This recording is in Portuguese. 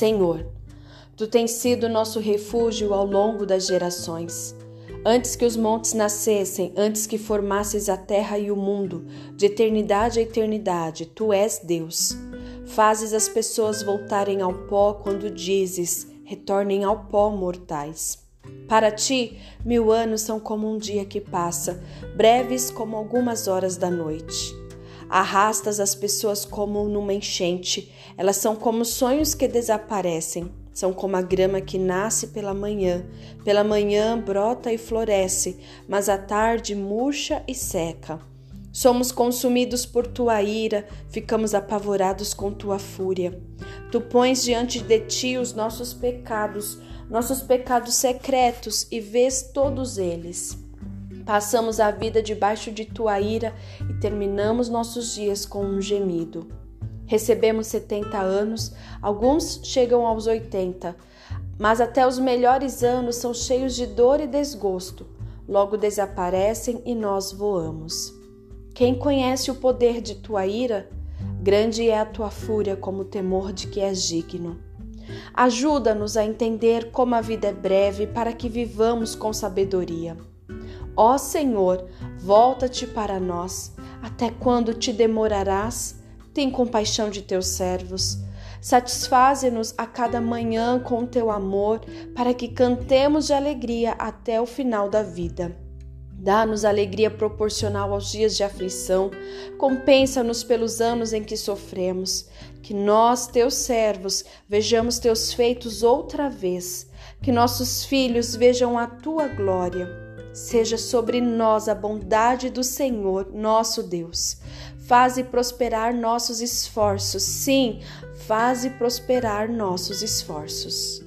Senhor, tu tens sido nosso refúgio ao longo das gerações. Antes que os montes nascessem, antes que formasses a terra e o mundo, de eternidade a eternidade, tu és Deus. Fazes as pessoas voltarem ao pó quando dizes: retornem ao pó, mortais. Para ti, mil anos são como um dia que passa, breves como algumas horas da noite. Arrastas as pessoas como numa enchente, elas são como sonhos que desaparecem. São como a grama que nasce pela manhã. Pela manhã brota e floresce, mas à tarde murcha e seca. Somos consumidos por tua ira, ficamos apavorados com tua fúria. Tu pões diante de ti os nossos pecados, nossos pecados secretos, e vês todos eles. Passamos a vida debaixo de tua ira e terminamos nossos dias com um gemido. Recebemos 70 anos, alguns chegam aos 80, mas até os melhores anos são cheios de dor e desgosto. Logo desaparecem e nós voamos. Quem conhece o poder de tua ira? Grande é a tua fúria, como o temor de que és digno. Ajuda-nos a entender como a vida é breve para que vivamos com sabedoria. Ó Senhor, volta-te para nós. Até quando te demorarás? Tem compaixão de teus servos. Satisfaze-nos a cada manhã com teu amor, para que cantemos de alegria até o final da vida. Dá-nos alegria proporcional aos dias de aflição, compensa-nos pelos anos em que sofremos. Que nós, teus servos, vejamos teus feitos outra vez, que nossos filhos vejam a tua glória. Seja sobre nós a bondade do Senhor, nosso Deus Faze prosperar nossos esforços. Sim, faze prosperar nossos esforços.